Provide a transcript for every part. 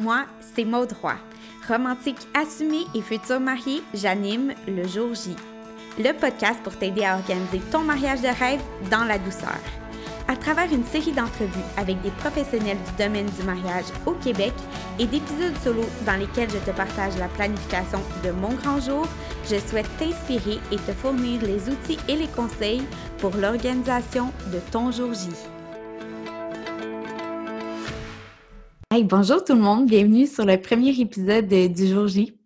Moi, c'est Maude Roy. Romantique assumée et future mariée, j'anime le jour J. Le podcast pour t'aider à organiser ton mariage de rêve dans la douceur. À travers une série d'entrevues avec des professionnels du domaine du mariage au Québec et d'épisodes solo dans lesquels je te partage la planification de mon grand jour, je souhaite t'inspirer et te fournir les outils et les conseils pour l'organisation de ton jour J. Hey, bonjour tout le monde, bienvenue sur le premier épisode du jour J.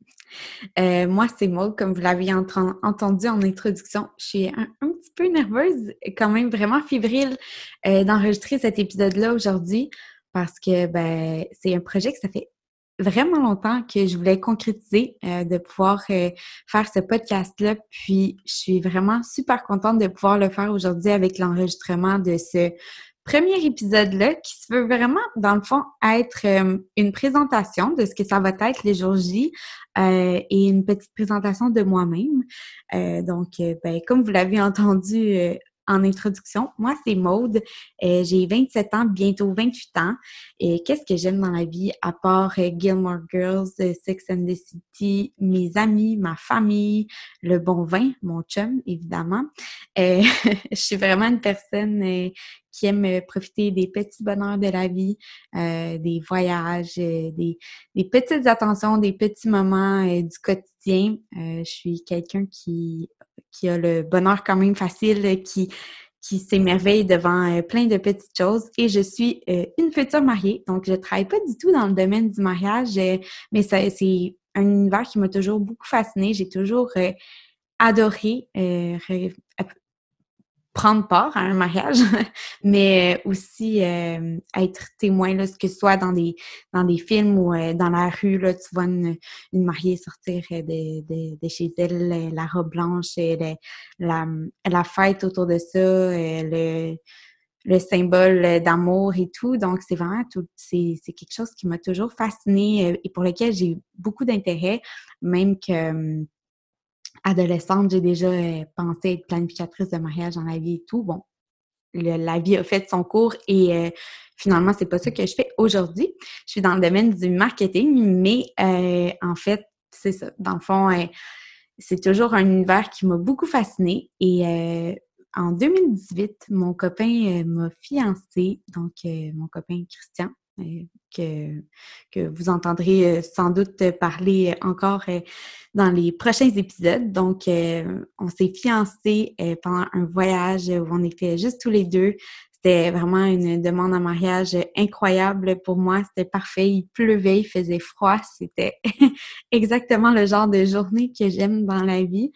Euh, moi, c'est Maud, comme vous l'avez entendu en introduction. Je suis un, petit peu nerveuse, quand même vraiment fébrile euh, d'enregistrer cet épisode-là aujourd'hui parce que ben, c'est un projet que ça fait vraiment longtemps que je voulais concrétiser, euh, de pouvoir faire ce podcast-là. Puis, je suis vraiment super contente de pouvoir le faire aujourd'hui avec l'enregistrement de ce premier épisode-là qui se veut vraiment, dans le fond, être euh, une présentation de ce que ça va être les jours J euh, et une petite présentation de moi-même. Euh, donc, ben, comme vous l'avez entendu en introduction, moi, c'est Maude. J'ai 27 ans, bientôt 28 ans. Et qu'est-ce que j'aime dans la vie à part Gilmore Girls, Sex and the City, mes amis, ma famille, le bon vin, mon chum, évidemment. je suis vraiment une personne qui aiment euh, profiter des petits bonheurs de la vie, euh, des voyages, euh, des, petites attentions, des petits moments du quotidien. je suis quelqu'un qui, a le bonheur quand même facile, qui, s'émerveille devant plein de petites choses. Et je suis une future mariée, donc je travaille pas du tout dans le domaine du mariage, mais c'est un univers qui m'a toujours beaucoup fascinée. J'ai toujours adoré prendre part à un mariage, mais aussi euh, être témoin, là, que ce soit dans des, dans des films ou euh, dans la rue, là, tu vois une, une mariée sortir de, de, chez elle, la robe blanche, la, la fête autour de ça, le, le symbole d'amour et tout. Donc, c'est vraiment tout, c'est, c'est quelque chose qui m'a toujours fascinée euh, et pour lequel j'ai beaucoup d'intérêt, même que adolescente, j'ai déjà euh, pensé être planificatrice de mariage dans la vie et tout. Bon, la vie a fait son cours et euh, finalement, c'est pas ça que je fais aujourd'hui. Je suis dans le domaine du marketing, mais euh, en fait, c'est ça. Dans le fond, c'est toujours un univers qui m'a beaucoup fascinée et en 2018, mon copain m'a fiancé, donc mon copain Christian, que, que vous entendrez sans doute parler encore dans les prochains épisodes. Donc, on s'est fiancés pendant un voyage où on était juste tous les deux. C'était vraiment une demande en mariage incroyable pour moi. C'était parfait. Il pleuvait, il faisait froid. C'était exactement le genre de journée que j'aime dans la vie.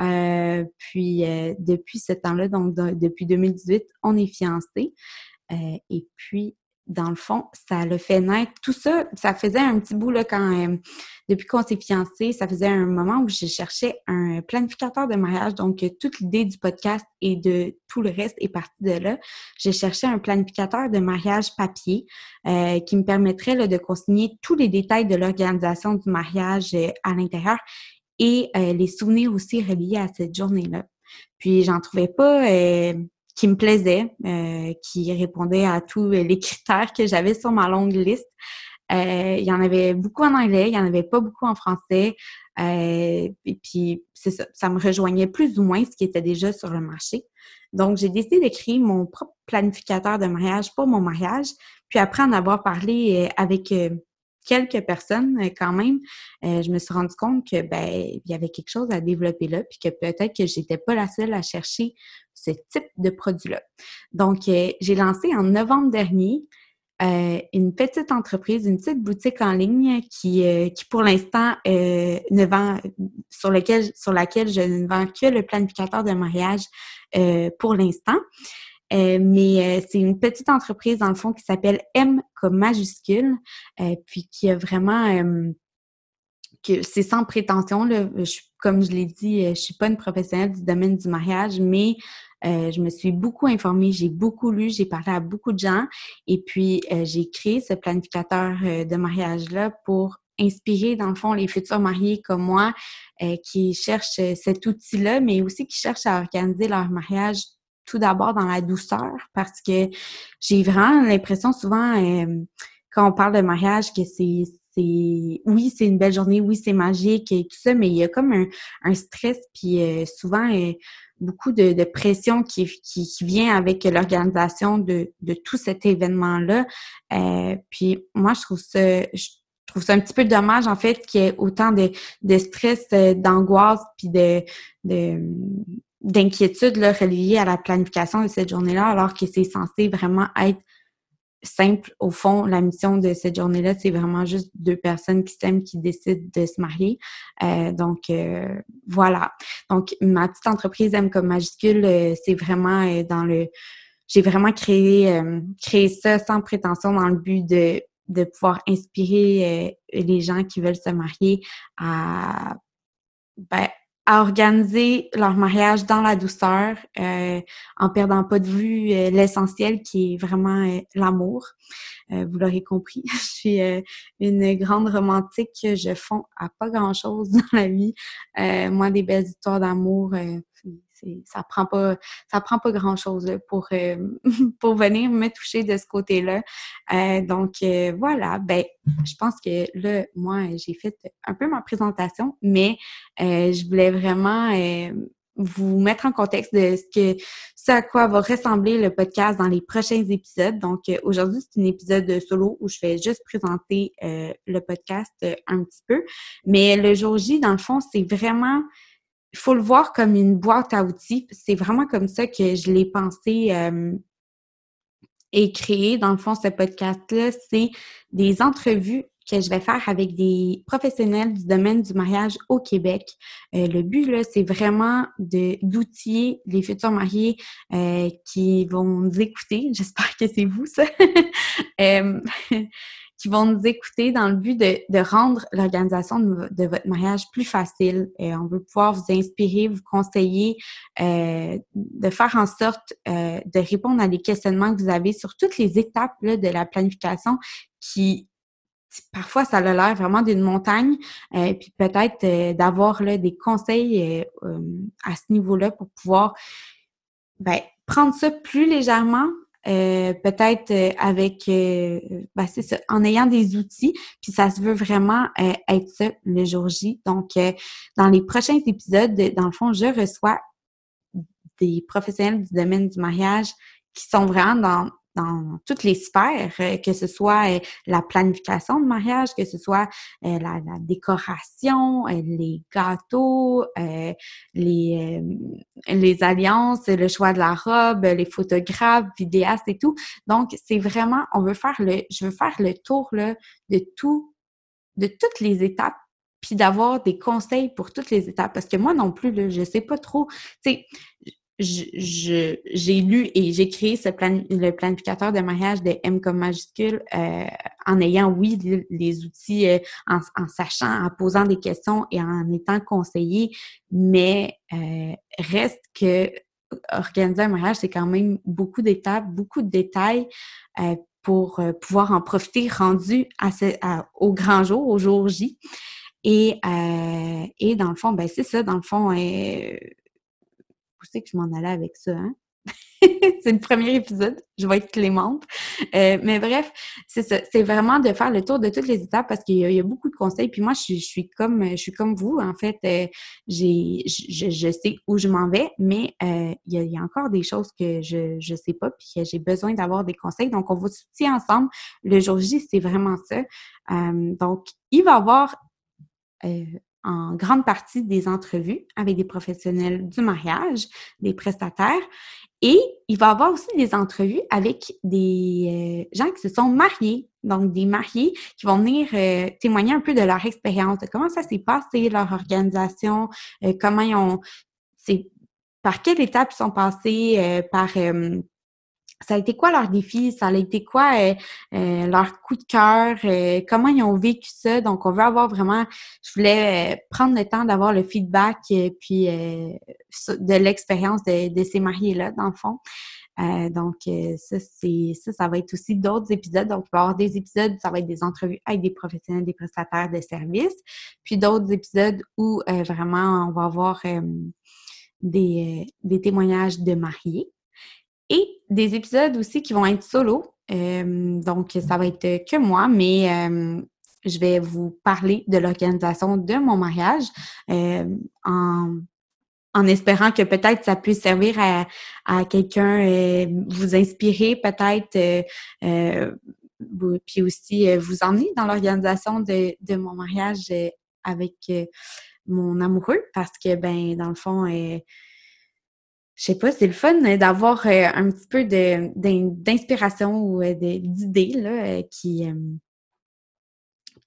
Euh, puis, depuis ce temps-là, donc depuis 2018, on est fiancés. et puis, dans le fond, ça le fait naître. Tout ça, ça faisait un petit bout là, quand euh, depuis qu'on s'est fiancés, ça faisait un moment où je cherchais un planificateur de mariage. Donc, toute l'idée du podcast et de tout le reste est partie de là. J'ai cherché un planificateur de mariage papier euh, qui me permettrait de consigner tous les détails de l'organisation du mariage euh, à l'intérieur et les souvenirs aussi reliés à cette journée-là. Puis, j'en trouvais pas qui me plaisait, euh, qui répondait à tous les critères que j'avais sur ma longue liste. Euh, il y en avait beaucoup en anglais, il y en avait pas beaucoup en français. Euh, et puis, c'est ça, ça me rejoignait plus ou moins ce qui était déjà sur le marché. Donc, j'ai décidé d'écrire mon propre planificateur de mariage pour mon mariage. Puis après en avoir parlé avec quelques personnes euh, quand même, euh, je me suis rendu compte que ben il y avait quelque chose à développer là, puis que peut-être que j'étais pas la seule à chercher ce type de produit-là. Donc, euh, j'ai lancé en novembre dernier une petite entreprise, une petite boutique en ligne qui, qui pour l'instant ne vend sur lequel sur laquelle je ne vends que le planificateur de mariage pour l'instant. Euh, mais euh, c'est une petite entreprise, dans le fond, qui s'appelle M comme majuscule, euh, puis qui a vraiment... que c'est sans prétention, là. comme je l'ai dit, je suis pas une professionnelle du domaine du mariage, mais je me suis beaucoup informée, j'ai beaucoup lu, j'ai parlé à beaucoup de gens, et puis j'ai créé ce planificateur de mariage-là pour inspirer, dans le fond, les futurs mariés comme moi qui cherchent cet outil-là, mais aussi qui cherchent à organiser leur mariage tout d'abord dans la douceur parce que j'ai vraiment l'impression souvent euh, quand on parle de mariage que c'est oui, c'est une belle journée, oui, c'est magique et tout ça, mais il y a comme un, stress, puis souvent beaucoup de, pression qui, qui, vient avec l'organisation de, de tout cet événement-là. puis moi, je trouve ça, je trouve ça un petit peu dommage, en fait, qu'il y ait autant de, de stress, euh, d'angoisse, puis de, de d'inquiétude reliée à la planification de cette journée-là, alors que c'est censé vraiment être simple. Au fond, la mission de cette journée-là, c'est vraiment juste deux personnes qui s'aiment, qui décident de se marier. Euh, donc, euh, voilà. Donc, ma petite entreprise M comme majuscule, c'est vraiment dans le... J'ai vraiment créé, créé ça sans prétention dans le but de de pouvoir inspirer euh, les gens qui veulent se marier à, ben, à organiser leur mariage dans la douceur, euh, en perdant pas de vue euh, l'essentiel qui est vraiment l'amour. vous l'aurez compris, je suis une grande romantique. Je fonds à pas grand-chose dans la vie. moi, des belles histoires d'amour, ça prend pas ça prend pas grand chose pour euh, pour venir me toucher de ce côté-là. Euh, donc euh, voilà, ben je pense que là moi j'ai fait un peu ma présentation, mais je voulais vraiment vous mettre en contexte de ce à quoi va ressembler le podcast dans les prochains épisodes. Donc aujourd'hui, c'est un épisode solo où je vais juste présenter le podcast un petit peu. Mais le jour J, dans le fond, c'est vraiment il faut le voir comme une boîte à outils. C'est vraiment comme ça que je l'ai pensé euh, et créé, dans le fond, ce podcast-là. C'est des entrevues que je vais faire avec des professionnels du domaine du mariage au Québec. Euh, le but, là, c'est vraiment d'outiller les futurs mariés euh, qui vont nous écouter. J'espère que c'est vous, ça. qui vont nous écouter dans le but de, de rendre l'organisation de, votre mariage plus facile. Et on veut pouvoir vous inspirer, vous conseiller, euh, de faire en sorte euh, de répondre à des questionnements que vous avez sur toutes les étapes là, de la planification qui parfois ça a l'air vraiment d'une montagne, euh, puis peut-être euh, d'avoir des conseils euh, à ce niveau-là pour pouvoir ben, prendre ça plus légèrement, euh, peut-être euh, avec, euh, ben c'est ça, en ayant des outils, puis ça se veut vraiment être ça le jour J. Donc, dans les prochains épisodes, dans le fond, je reçois des professionnels du domaine du mariage qui sont vraiment dans dans toutes les sphères, euh, que ce soit euh, la planification de mariage, que ce soit euh, la, décoration, les gâteaux, les, les alliances, le choix de la robe, les photographes, vidéastes et tout. Donc, c'est vraiment, on veut faire le, je veux faire le tour là, de tout, de toutes les étapes puis d'avoir des conseils pour toutes les étapes. Parce que moi non plus, là, je sais pas trop. Tu j'ai lu et j'ai créé ce plan, le planificateur de mariage de M comme majuscule euh, en ayant, oui, les, outils, euh, en, sachant, en posant des questions et en étant conseillé, mais euh, reste que organiser un mariage, c'est quand même beaucoup d'étapes, beaucoup de détails pour pouvoir en profiter rendu à au grand jour, au jour J. Et, et dans le fond, ben c'est ça, dans le fond, c'est que je m'en allais avec ça, hein? c'est le premier épisode, je vais être clémente. Euh, mais bref, c'est ça. C'est vraiment de faire le tour de toutes les étapes parce qu'il y, a beaucoup de conseils. Puis moi, je, suis comme je suis comme vous. En fait, euh, j'ai je, sais où je m'en vais, mais euh, il, y a, encore des choses que je ne sais pas puis que j'ai besoin d'avoir des conseils. Donc, on va se ensemble. Le jour J, c'est vraiment ça. donc, il va y avoir en grande partie des entrevues avec des professionnels du mariage, des prestataires. Et il va avoir aussi des entrevues avec des euh, gens qui se sont mariés, donc des mariés qui vont venir euh, témoigner un peu de leur expérience, de comment ça s'est passé, leur organisation, euh, comment ils ont, par quelle étape ils sont passés, par ça a été quoi leur défi? Ça a été quoi euh, euh, leur coup de cœur? Euh, comment ils ont vécu ça? Donc, on veut avoir vraiment, je voulais prendre le temps d'avoir le feedback puis de l'expérience de, ces mariés-là, dans le fond. donc, ça, c'est ça, ça va être aussi d'autres épisodes. Donc, il va y avoir des épisodes, ça va être des entrevues avec des professionnels, des prestataires de services. Puis d'autres épisodes où vraiment on va avoir des, des témoignages de mariés et des épisodes aussi qui vont être solo. Euh, donc, ça va être que moi, mais euh, je vais vous parler de l'organisation de mon mariage en en espérant que peut-être ça puisse servir à, quelqu'un, vous inspirer peut-être, puis aussi vous emmener dans l'organisation de, de, mon mariage avec mon amoureux parce que, ben, dans le fond, je sais pas, c'est le fun d'avoir un petit peu d'inspiration ou d'idées qui,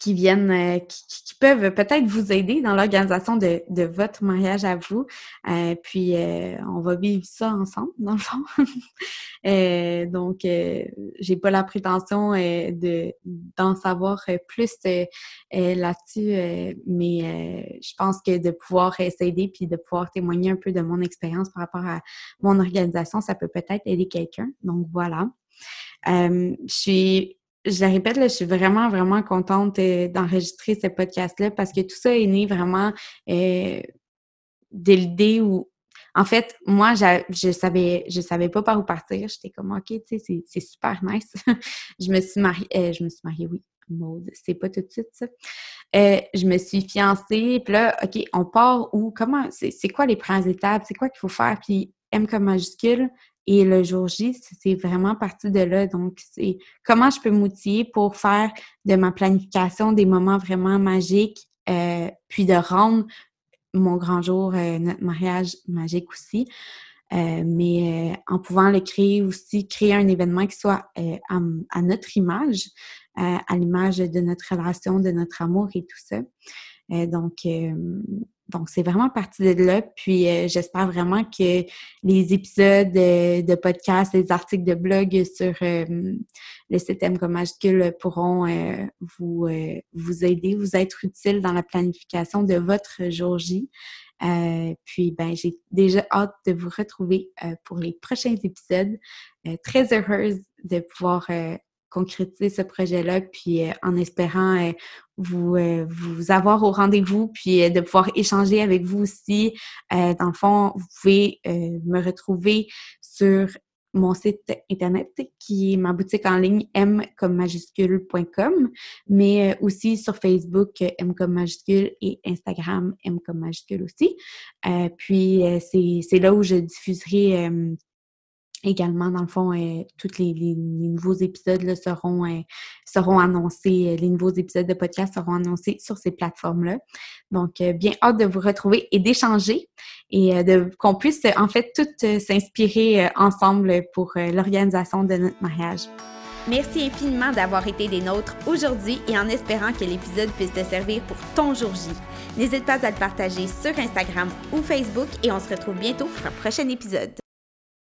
qui viennent, euh, qui, peuvent peut-être vous aider dans l'organisation de, de, votre mariage à vous. Euh, puis, euh, on va vivre ça ensemble, dans le fond. donc, j'ai pas la prétention de d'en savoir plus là-dessus, mais je pense que de pouvoir s'aider puis de pouvoir témoigner un peu de mon expérience par rapport à mon organisation, ça peut peut-être aider quelqu'un. Donc, voilà. je suis je répète, là, je suis vraiment, vraiment contente euh, d'enregistrer ce podcast-là parce que tout ça est né vraiment euh, de l'idée où, en fait, moi, je savais, je savais pas par où partir. J'étais comme, OK, tu sais, c'est super nice. je me suis mariée, euh, je me suis mariée, oui, mode, c'est pas tout de suite ça. je me suis fiancée, puis là, OK, on part où? Comment, c'est quoi les premières étapes? C'est quoi qu'il faut faire? Puis M comme majuscule, et le jour J, c'est vraiment parti de là. Donc, c'est comment je peux m'outiller pour faire de ma planification des moments vraiment magiques, euh, puis de rendre mon grand jour, euh, notre mariage magique aussi. Euh, mais en pouvant le créer aussi, créer un événement qui soit à, notre image, à l'image de notre relation, de notre amour et tout ça. donc, donc, c'est vraiment parti de là. Puis, euh, j'espère vraiment que les épisodes de podcast, les articles de blog sur euh, le système comme majuscule pourront euh, vous, vous aider, vous être utiles dans la planification de votre jour J. puis, ben, j'ai déjà hâte de vous retrouver pour les prochains épisodes. très heureuse de pouvoir concrétiser ce projet-là, puis euh, en espérant euh, vous, euh, vous avoir au rendez-vous, puis de pouvoir échanger avec vous aussi. dans le fond, vous pouvez me retrouver sur mon site internet qui est ma boutique en ligne m comme majuscule.com, mais aussi sur Facebook m comme majuscule et Instagram m comme majuscule aussi. puis c'est là où je diffuserai également, dans le fond, euh, tous les, nouveaux épisodes seront, euh, seront annoncés, euh, les nouveaux épisodes de podcast seront annoncés sur ces plateformes-là. Donc, bien hâte de vous retrouver et d'échanger et de qu'on puisse en fait toutes s'inspirer ensemble pour l'organisation de notre mariage. Merci infiniment d'avoir été des nôtres aujourd'hui et en espérant que l'épisode puisse te servir pour ton jour J. N'hésite pas à le partager sur Instagram ou Facebook et on se retrouve bientôt pour un prochain épisode.